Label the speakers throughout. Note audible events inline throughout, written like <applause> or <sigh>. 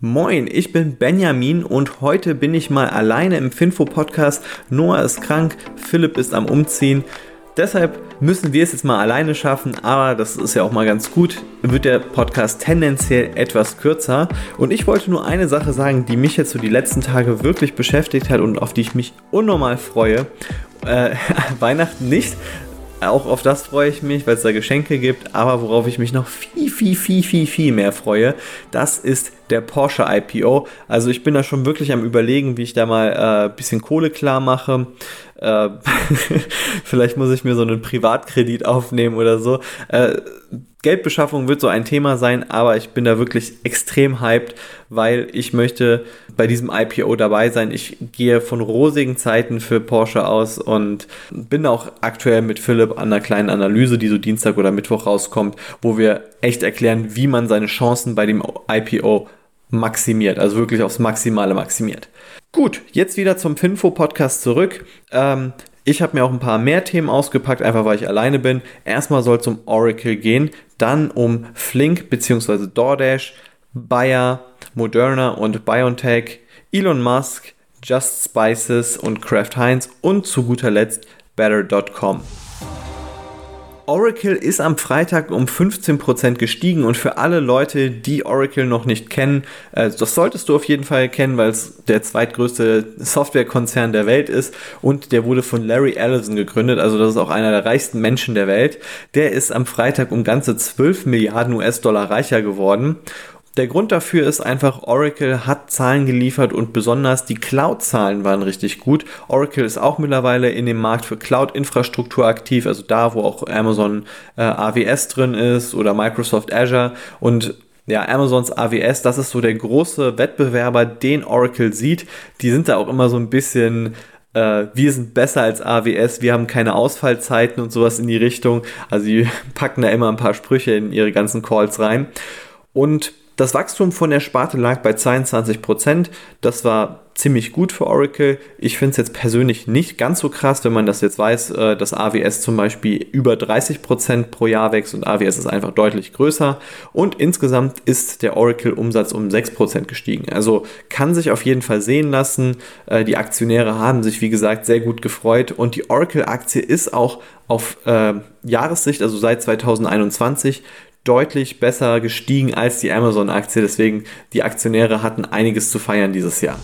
Speaker 1: Moin, ich bin Benjamin und heute bin ich mal alleine im Finfo-Podcast. Noah ist krank, Philipp ist am Umziehen. Deshalb müssen wir es jetzt mal alleine schaffen, aber das ist ja auch mal ganz gut. Wird der Podcast tendenziell etwas kürzer. Und ich wollte nur eine Sache sagen, die mich jetzt so die letzten Tage wirklich beschäftigt hat und auf die ich mich unnormal freue. Äh, <laughs> Weihnachten nicht, auch auf das freue ich mich, weil es da Geschenke gibt. Aber worauf ich mich noch viel, viel, viel, viel, viel mehr freue, das ist der Porsche IPO. Also ich bin da schon wirklich am Überlegen, wie ich da mal ein äh, bisschen Kohle klar mache. Äh, <laughs> vielleicht muss ich mir so einen Privatkredit aufnehmen oder so. Äh, Geldbeschaffung wird so ein Thema sein, aber ich bin da wirklich extrem hyped, weil ich möchte bei diesem IPO dabei sein. Ich gehe von rosigen Zeiten für Porsche aus und bin auch aktuell mit Philipp an einer kleinen Analyse, die so Dienstag oder Mittwoch rauskommt, wo wir echt erklären, wie man seine Chancen bei dem IPO maximiert, also wirklich aufs Maximale maximiert. Gut, jetzt wieder zum Finfo-Podcast zurück. Ähm, ich habe mir auch ein paar mehr Themen ausgepackt, einfach weil ich alleine bin. Erstmal soll es um Oracle gehen, dann um Flink bzw. DoorDash, Bayer, Moderna und BioNTech, Elon Musk, Just Spices und Kraft Heinz und zu guter Letzt Better.com. Oracle ist am Freitag um 15% gestiegen und für alle Leute, die Oracle noch nicht kennen, äh, das solltest du auf jeden Fall kennen, weil es der zweitgrößte Softwarekonzern der Welt ist und der wurde von Larry Ellison gegründet, also das ist auch einer der reichsten Menschen der Welt. Der ist am Freitag um ganze 12 Milliarden US-Dollar reicher geworden der Grund dafür ist einfach, Oracle hat Zahlen geliefert und besonders die Cloud-Zahlen waren richtig gut. Oracle ist auch mittlerweile in dem Markt für Cloud-Infrastruktur aktiv, also da, wo auch Amazon äh, AWS drin ist oder Microsoft Azure und ja, Amazons AWS, das ist so der große Wettbewerber, den Oracle sieht. Die sind da auch immer so ein bisschen äh, wir sind besser als AWS, wir haben keine Ausfallzeiten und sowas in die Richtung. Also die <laughs> packen da immer ein paar Sprüche in ihre ganzen Calls rein. Und das Wachstum von der Sparte lag bei 22%. Das war ziemlich gut für Oracle. Ich finde es jetzt persönlich nicht ganz so krass, wenn man das jetzt weiß, äh, dass AWS zum Beispiel über 30% pro Jahr wächst und AWS ist einfach deutlich größer. Und insgesamt ist der Oracle-Umsatz um 6% gestiegen. Also kann sich auf jeden Fall sehen lassen. Äh, die Aktionäre haben sich, wie gesagt, sehr gut gefreut und die Oracle-Aktie ist auch auf äh, Jahressicht, also seit 2021, deutlich besser gestiegen als die Amazon-Aktie. Deswegen, die Aktionäre hatten einiges zu feiern dieses Jahr.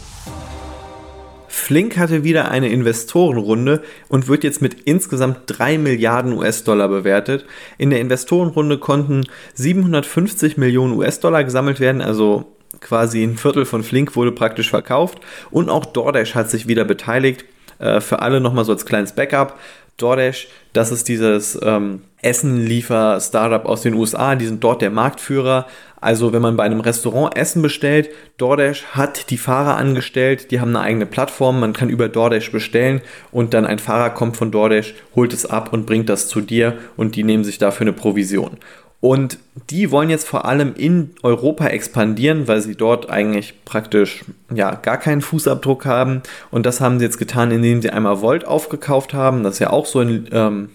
Speaker 1: Flink hatte wieder eine Investorenrunde und wird jetzt mit insgesamt 3 Milliarden US-Dollar bewertet. In der Investorenrunde konnten 750 Millionen US-Dollar gesammelt werden, also quasi ein Viertel von Flink wurde praktisch verkauft und auch DoorDash hat sich wieder beteiligt. Äh, für alle nochmal so als kleines Backup. DoorDash, das ist dieses ähm, Essen-Liefer-Startup aus den USA, die sind dort der Marktführer. Also wenn man bei einem Restaurant Essen bestellt, DoorDash hat die Fahrer angestellt, die haben eine eigene Plattform, man kann über DoorDash bestellen und dann ein Fahrer kommt von DoorDash, holt es ab und bringt das zu dir und die nehmen sich dafür eine Provision. Und die wollen jetzt vor allem in Europa expandieren, weil sie dort eigentlich praktisch ja gar keinen Fußabdruck haben. Und das haben sie jetzt getan, indem sie einmal Volt aufgekauft haben. Das ist ja auch so ein, ähm,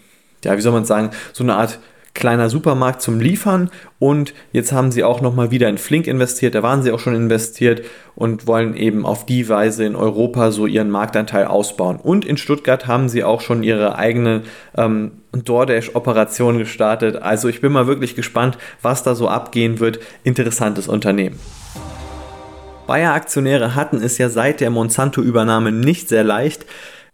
Speaker 1: ja, wie soll man sagen, so eine Art kleiner Supermarkt zum Liefern und jetzt haben sie auch nochmal wieder in Flink investiert, da waren sie auch schon investiert und wollen eben auf die Weise in Europa so ihren Marktanteil ausbauen. Und in Stuttgart haben sie auch schon ihre eigene ähm, DoorDash-Operation gestartet. Also ich bin mal wirklich gespannt, was da so abgehen wird. Interessantes Unternehmen. Bayer-Aktionäre hatten es ja seit der Monsanto-Übernahme nicht sehr leicht.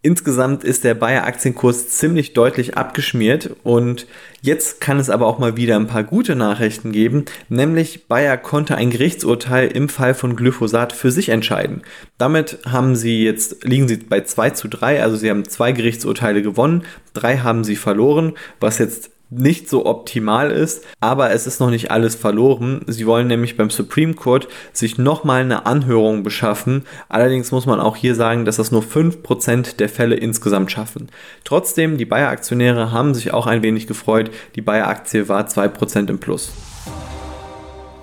Speaker 1: Insgesamt ist der Bayer Aktienkurs ziemlich deutlich abgeschmiert und jetzt kann es aber auch mal wieder ein paar gute Nachrichten geben, nämlich Bayer konnte ein Gerichtsurteil im Fall von Glyphosat für sich entscheiden. Damit haben sie jetzt, liegen sie bei 2 zu 3, also sie haben zwei Gerichtsurteile gewonnen, drei haben sie verloren, was jetzt nicht so optimal ist, aber es ist noch nicht alles verloren. Sie wollen nämlich beim Supreme Court sich nochmal eine Anhörung beschaffen. Allerdings muss man auch hier sagen, dass das nur 5% der Fälle insgesamt schaffen. Trotzdem, die Bayer-Aktionäre haben sich auch ein wenig gefreut. Die Bayer-Aktie war 2% im Plus.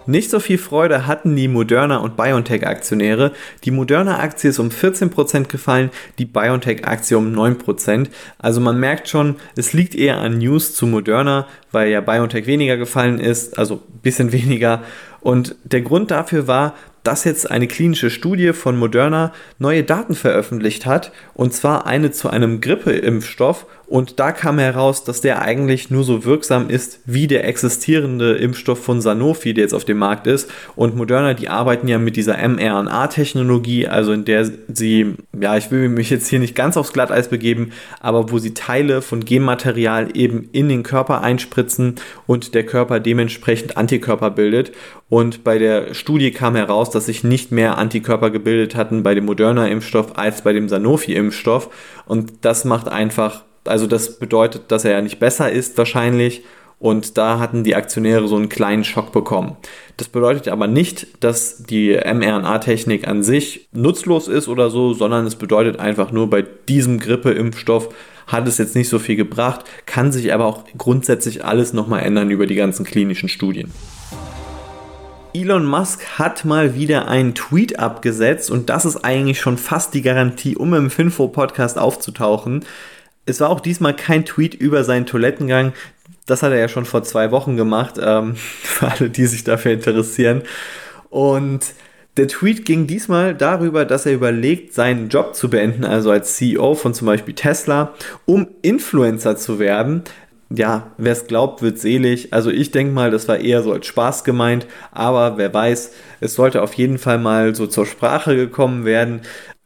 Speaker 1: Nicht so viel Freude hatten die Moderna und BioNTech-Aktionäre. Die Moderna-Aktie ist um 14% gefallen, die BioNTech-Aktie um 9%. Also man merkt schon, es liegt eher an News zu Moderna, weil ja BioNTech weniger gefallen ist, also ein bisschen <laughs> weniger. Und der Grund dafür war, dass jetzt eine klinische Studie von Moderna neue Daten veröffentlicht hat, und zwar eine zu einem Grippeimpfstoff. Und da kam heraus, dass der eigentlich nur so wirksam ist wie der existierende Impfstoff von Sanofi, der jetzt auf dem Markt ist. Und Moderna, die arbeiten ja mit dieser mRNA-Technologie, also in der sie, ja, ich will mich jetzt hier nicht ganz aufs Glatteis begeben, aber wo sie Teile von Genmaterial eben in den Körper einspritzen und der Körper dementsprechend Antikörper bildet. Und bei der Studie kam heraus, dass sich nicht mehr Antikörper gebildet hatten bei dem Moderna-Impfstoff als bei dem Sanofi-Impfstoff. Und das macht einfach, also das bedeutet, dass er ja nicht besser ist wahrscheinlich. Und da hatten die Aktionäre so einen kleinen Schock bekommen. Das bedeutet aber nicht, dass die mRNA-Technik an sich nutzlos ist oder so, sondern es bedeutet einfach nur, bei diesem Grippeimpfstoff hat es jetzt nicht so viel gebracht, kann sich aber auch grundsätzlich alles nochmal ändern über die ganzen klinischen Studien. Elon Musk hat mal wieder einen Tweet abgesetzt und das ist eigentlich schon fast die Garantie, um im Finfo-Podcast aufzutauchen. Es war auch diesmal kein Tweet über seinen Toilettengang. Das hat er ja schon vor zwei Wochen gemacht, ähm, <laughs> für alle, die sich dafür interessieren. Und der Tweet ging diesmal darüber, dass er überlegt, seinen Job zu beenden, also als CEO von zum Beispiel Tesla, um Influencer zu werden ja, wer es glaubt, wird selig. Also ich denke mal, das war eher so als Spaß gemeint, aber wer weiß, es sollte auf jeden Fall mal so zur Sprache gekommen werden.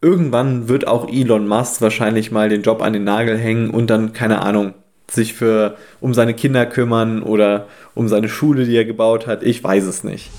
Speaker 1: Irgendwann wird auch Elon Musk wahrscheinlich mal den Job an den Nagel hängen und dann, keine Ahnung, sich für um seine Kinder kümmern oder um seine Schule, die er gebaut hat. Ich weiß es nicht.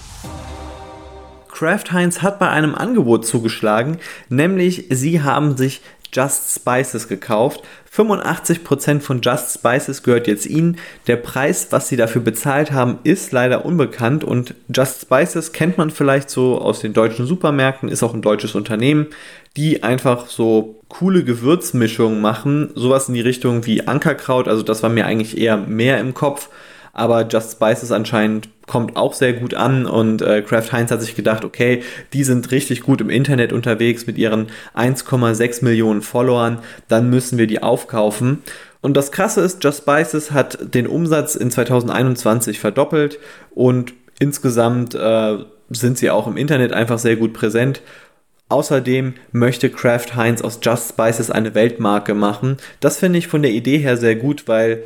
Speaker 1: Kraft Heinz hat bei einem Angebot zugeschlagen, nämlich sie haben sich Just Spices gekauft. 85% von Just Spices gehört jetzt ihnen. Der Preis, was sie dafür bezahlt haben, ist leider unbekannt und Just Spices kennt man vielleicht so aus den deutschen Supermärkten, ist auch ein deutsches Unternehmen, die einfach so coole Gewürzmischungen machen, sowas in die Richtung wie Ankerkraut, also das war mir eigentlich eher mehr im Kopf aber Just Spices anscheinend kommt auch sehr gut an und äh, Kraft Heinz hat sich gedacht, okay, die sind richtig gut im Internet unterwegs mit ihren 1,6 Millionen Followern, dann müssen wir die aufkaufen. Und das Krasse ist, Just Spices hat den Umsatz in 2021 verdoppelt und insgesamt äh, sind sie auch im Internet einfach sehr gut präsent. Außerdem möchte Kraft Heinz aus Just Spices eine Weltmarke machen. Das finde ich von der Idee her sehr gut, weil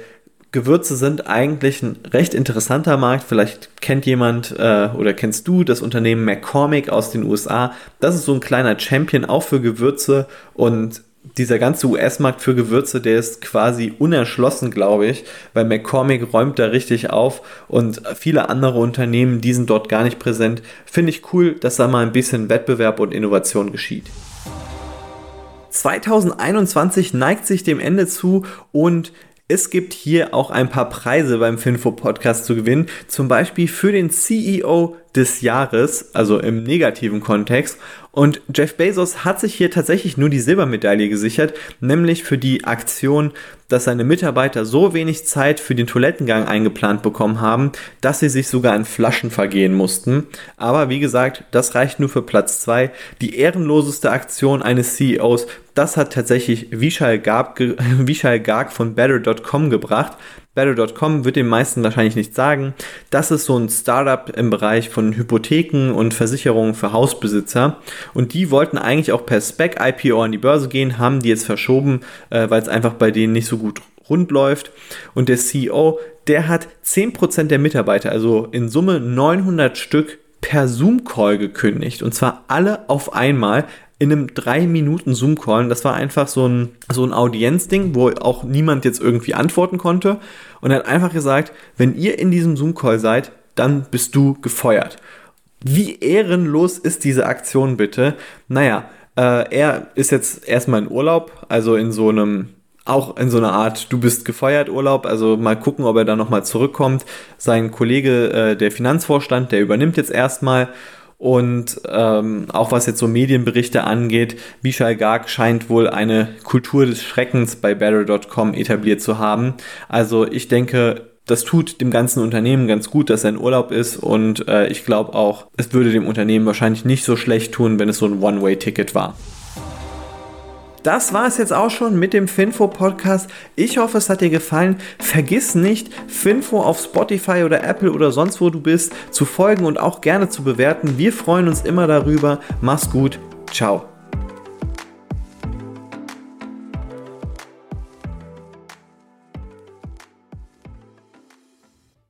Speaker 1: Gewürze sind eigentlich ein recht interessanter Markt. Vielleicht kennt jemand äh, oder kennst du das Unternehmen McCormick aus den USA. Das ist so ein kleiner Champion auch für Gewürze und dieser ganze US-Markt für Gewürze, der ist quasi unerschlossen, glaube ich, weil McCormick räumt da richtig auf und viele andere Unternehmen, die sind dort gar nicht präsent. Finde ich cool, dass da mal ein bisschen Wettbewerb und Innovation geschieht. 2021 neigt sich dem Ende zu und es gibt hier auch ein paar Preise beim Finfo Podcast zu gewinnen, zum Beispiel für den CEO des Jahres, also im negativen Kontext. Und Jeff Bezos hat sich hier tatsächlich nur die Silbermedaille gesichert, nämlich für die Aktion, dass seine Mitarbeiter so wenig Zeit für den Toilettengang eingeplant bekommen haben, dass sie sich sogar in Flaschen vergehen mussten. Aber wie gesagt, das reicht nur für Platz 2. Die ehrenloseste Aktion eines CEOs, das hat tatsächlich Vishal Garg, <laughs> Vishal Garg von Better.com gebracht. Better.com wird den meisten wahrscheinlich nicht sagen. Das ist so ein Startup im Bereich von Hypotheken und Versicherungen für Hausbesitzer. Und die wollten eigentlich auch per Spec-IPO an die Börse gehen, haben die jetzt verschoben, äh, weil es einfach bei denen nicht so gut rund läuft. Und der CEO, der hat 10% der Mitarbeiter, also in Summe 900 Stück per Zoom-Call gekündigt. Und zwar alle auf einmal in einem 3 Minuten Zoom-Call. Das war einfach so ein, so ein Audienzding, wo auch niemand jetzt irgendwie antworten konnte. Und er hat einfach gesagt, wenn ihr in diesem Zoom-Call seid, dann bist du gefeuert. Wie ehrenlos ist diese Aktion bitte? Naja, äh, er ist jetzt erstmal in Urlaub, also in so einem auch in so einer Art Du bist gefeuert Urlaub, also mal gucken, ob er da nochmal zurückkommt. Sein Kollege, äh, der Finanzvorstand, der übernimmt jetzt erstmal und ähm, auch was jetzt so Medienberichte angeht, Vishal Garg scheint wohl eine Kultur des Schreckens bei Better.com etabliert zu haben. Also ich denke, das tut dem ganzen Unternehmen ganz gut, dass er in Urlaub ist und äh, ich glaube auch, es würde dem Unternehmen wahrscheinlich nicht so schlecht tun, wenn es so ein One-Way-Ticket war. Das war es jetzt auch schon mit dem Finfo Podcast. Ich hoffe, es hat dir gefallen. Vergiss nicht, Finfo auf Spotify oder Apple oder sonst wo du bist zu folgen und auch gerne zu bewerten. Wir freuen uns immer darüber. Mach's gut. Ciao.